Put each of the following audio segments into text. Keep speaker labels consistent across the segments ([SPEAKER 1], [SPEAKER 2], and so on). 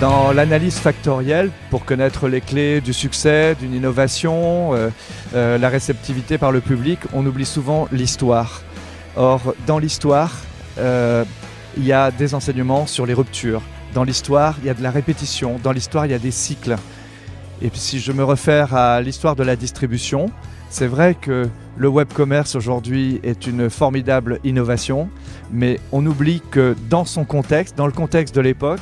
[SPEAKER 1] Dans l'analyse factorielle, pour connaître les clés du succès, d'une innovation, euh, euh, la réceptivité par le public, on oublie souvent l'histoire. Or, dans l'histoire, euh, il y a des enseignements sur les ruptures. Dans l'histoire, il y a de la répétition. Dans l'histoire, il y a des cycles. Et si je me réfère à l'histoire de la distribution, c'est vrai que le web commerce aujourd'hui est une formidable innovation, mais on oublie que dans son contexte, dans le contexte de l'époque,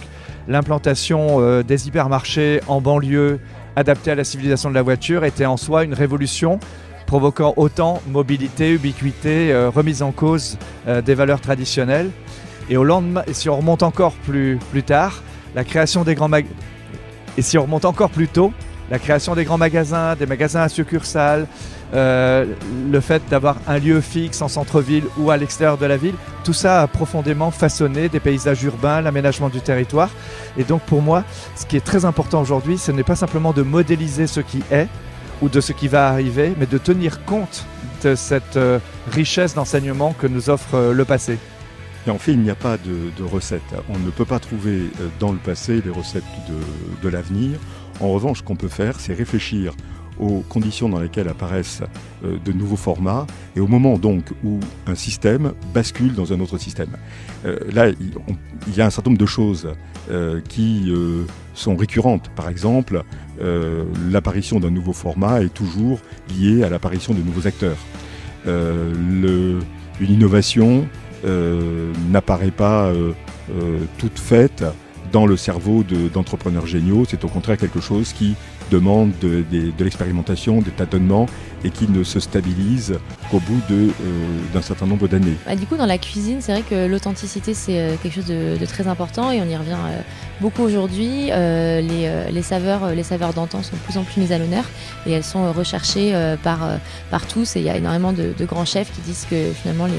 [SPEAKER 1] l'implantation euh, des hypermarchés en banlieue adaptés à la civilisation de la voiture était en soi une révolution provoquant autant mobilité, ubiquité, euh, remise en cause euh, des valeurs traditionnelles. Et au lendemain, si on remonte encore plus, plus tard, la création des grands magasins, et si on remonte encore plus tôt, la création des grands magasins, des magasins à succursales, euh, le fait d'avoir un lieu fixe en centre-ville ou à l'extérieur de la ville, tout ça a profondément façonné des paysages urbains, l'aménagement du territoire. Et donc pour moi, ce qui est très important aujourd'hui, ce n'est pas simplement de modéliser ce qui est ou de ce qui va arriver, mais de tenir compte de cette euh, richesse d'enseignement que nous offre euh, le passé.
[SPEAKER 2] Et en fait, il n'y a pas de, de recettes. On ne peut pas trouver dans le passé les recettes de l'avenir. En revanche, ce qu'on peut faire, c'est réfléchir aux conditions dans lesquelles apparaissent euh, de nouveaux formats et au moment donc où un système bascule dans un autre système. Euh, là, il, y a un certain nombre de choses euh, qui sont récurrentes. Par exemple, l'apparition d'un nouveau format est toujours liée à l'apparition de nouveaux acteurs. Une innovation n'apparaît pas toute faite dans le cerveau d'entrepreneurs de, géniaux. C'est au contraire quelque chose qui demande de, l'expérimentation, des tâtonnements et qui ne se stabilise qu'au bout d'un euh, certain nombre d'années.
[SPEAKER 3] Bah, du coup, dans la cuisine, c'est vrai que l'authenticité, c'est euh, quelque chose de, très important et on y revient euh, beaucoup aujourd'hui. Les, les, saveurs, les saveurs d'antan sont de plus en plus mises à l'honneur et elles sont recherchées par, par tous. Et il y a énormément de, grands chefs qui disent que finalement, les,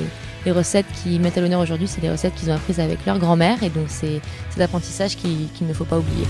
[SPEAKER 3] les recettes qui mettent à l'honneur aujourd'hui, c'est des recettes qu'ils ont apprises avec leur grand-mère et donc c'est cet apprentissage qu'il qu ne faut pas oublier.